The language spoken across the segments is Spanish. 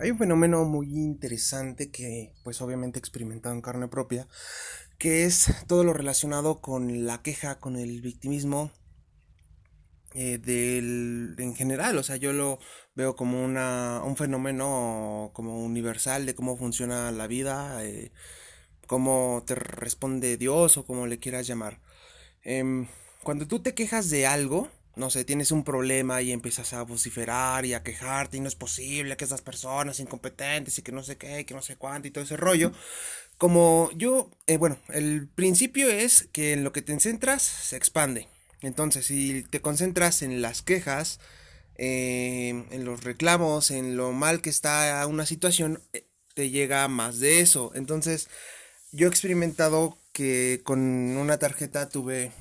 Hay un fenómeno muy interesante que pues obviamente he experimentado en carne propia, que es todo lo relacionado con la queja, con el victimismo eh, del, en general, o sea, yo lo veo como una, un fenómeno como universal de cómo funciona la vida, eh, cómo te responde Dios o como le quieras llamar. Em, cuando tú te quejas de algo, no sé, tienes un problema y empiezas a vociferar y a quejarte y no es posible que esas personas incompetentes y que no sé qué, que no sé cuánto y todo ese rollo. Como yo, eh, bueno, el principio es que en lo que te centras se expande. Entonces, si te concentras en las quejas, eh, en los reclamos, en lo mal que está una situación, eh, te llega más de eso. Entonces, yo he experimentado que con una tarjeta tuve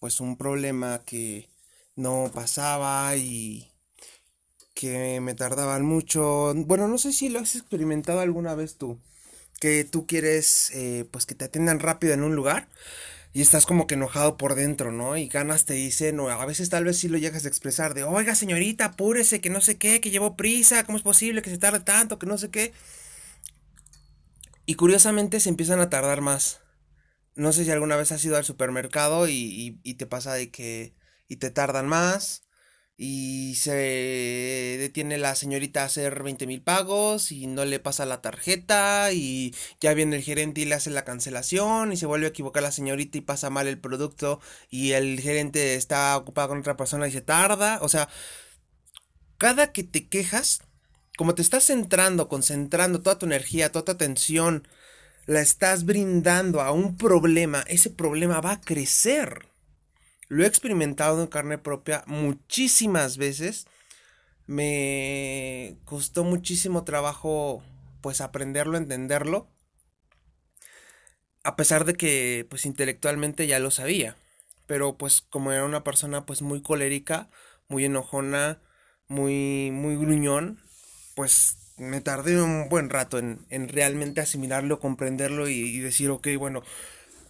pues un problema que no pasaba y que me tardaban mucho. Bueno, no sé si lo has experimentado alguna vez tú, que tú quieres eh, pues que te atiendan rápido en un lugar y estás como que enojado por dentro, ¿no? Y ganas te dicen, o a veces tal vez sí lo llegas a expresar de, oiga señorita, apúrese, que no sé qué, que llevo prisa, ¿cómo es posible que se tarde tanto, que no sé qué? Y curiosamente se empiezan a tardar más. No sé si alguna vez has ido al supermercado y, y te pasa de que y te tardan más y se detiene la señorita a hacer 20 mil pagos y no le pasa la tarjeta y ya viene el gerente y le hace la cancelación y se vuelve a equivocar la señorita y pasa mal el producto y el gerente está ocupado con otra persona y se tarda. O sea, cada que te quejas, como te estás centrando, concentrando toda tu energía, toda tu atención, la estás brindando a un problema, ese problema va a crecer. Lo he experimentado en carne propia muchísimas veces. Me costó muchísimo trabajo pues aprenderlo, entenderlo. A pesar de que pues intelectualmente ya lo sabía. Pero pues como era una persona pues muy colérica, muy enojona, muy, muy gruñón, pues me tardé un buen rato en, en realmente asimilarlo, comprenderlo y, y decir, ok, bueno,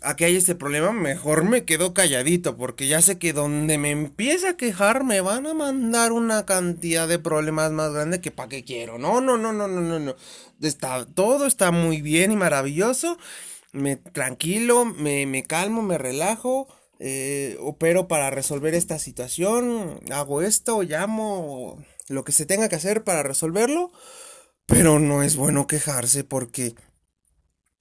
aquí hay este problema, mejor me quedo calladito, porque ya sé que donde me empieza a quejar me van a mandar una cantidad de problemas más grande que para qué quiero. No, no, no, no, no, no, no. Está, todo está muy bien y maravilloso. Me tranquilo, me, me calmo, me relajo. Eh, opero para resolver esta situación. Hago esto, llamo lo que se tenga que hacer para resolverlo. Pero no es bueno quejarse porque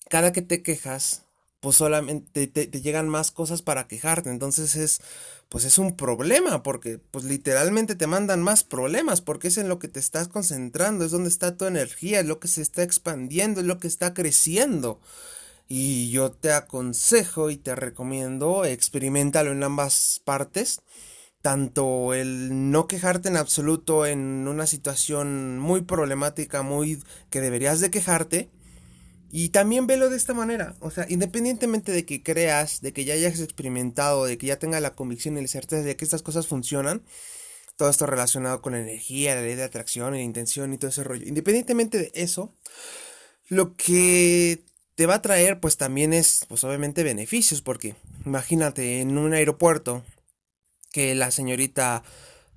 cada que te quejas pues solamente te, llegan más cosas para quejarte. Entonces es, pues es un problema, porque pues literalmente te mandan más problemas, porque es en lo que te estás concentrando, es donde está tu energía, es lo que se está expandiendo, es lo que está creciendo. Y yo te aconsejo y te recomiendo, experimentalo en ambas partes. Tanto el no quejarte en absoluto en una situación muy problemática, muy que deberías de quejarte, y también velo de esta manera, o sea, independientemente de que creas, de que ya hayas experimentado, de que ya tengas la convicción y la certeza de que estas cosas funcionan, todo esto relacionado con la energía, la ley de atracción, la intención y todo ese rollo, independientemente de eso, lo que te va a traer pues también es pues obviamente beneficios, porque imagínate en un aeropuerto que la señorita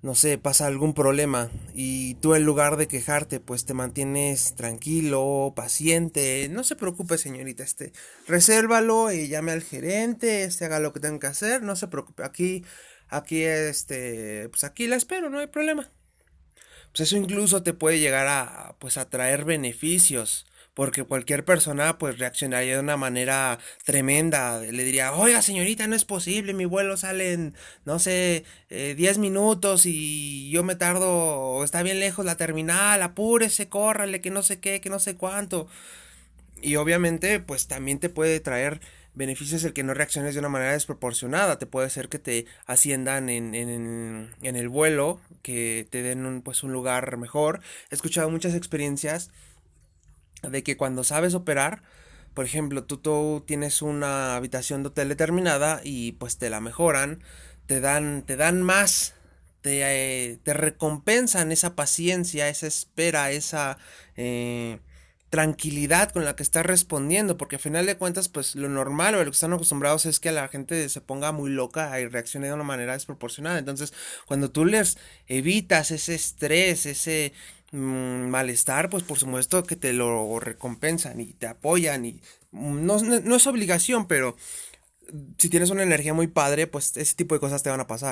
no sé, pasa algún problema y tú en lugar de quejarte, pues te mantienes tranquilo, paciente, no se preocupe señorita, este, resérvalo y llame al gerente, este, haga lo que tenga que hacer, no se preocupe, aquí, aquí, este, pues aquí la espero, no hay problema. Pues eso incluso te puede llegar a, pues a traer beneficios porque cualquier persona pues reaccionaría de una manera tremenda. Le diría, oiga señorita, no es posible, mi vuelo sale en, no sé, 10 eh, minutos y yo me tardo, está bien lejos la terminal, apúrese, córrale, que no sé qué, que no sé cuánto. Y obviamente pues también te puede traer beneficios el que no reacciones de una manera desproporcionada. Te puede ser que te asciendan en, en, en el vuelo, que te den un, pues un lugar mejor. He escuchado muchas experiencias de que cuando sabes operar, por ejemplo, tú, tú tienes una habitación de hotel determinada y pues te la mejoran, te dan, te dan más, te, eh, te recompensan esa paciencia, esa espera, esa eh, tranquilidad con la que estás respondiendo, porque al final de cuentas, pues lo normal o lo que están acostumbrados es que la gente se ponga muy loca y reaccione de una manera desproporcionada. Entonces, cuando tú les evitas ese estrés, ese mm, malestar, pues por supuesto que te lo recompensan y te apoyan y no, no es obligación, pero si tienes una energía muy padre, pues ese tipo de cosas te van a pasar.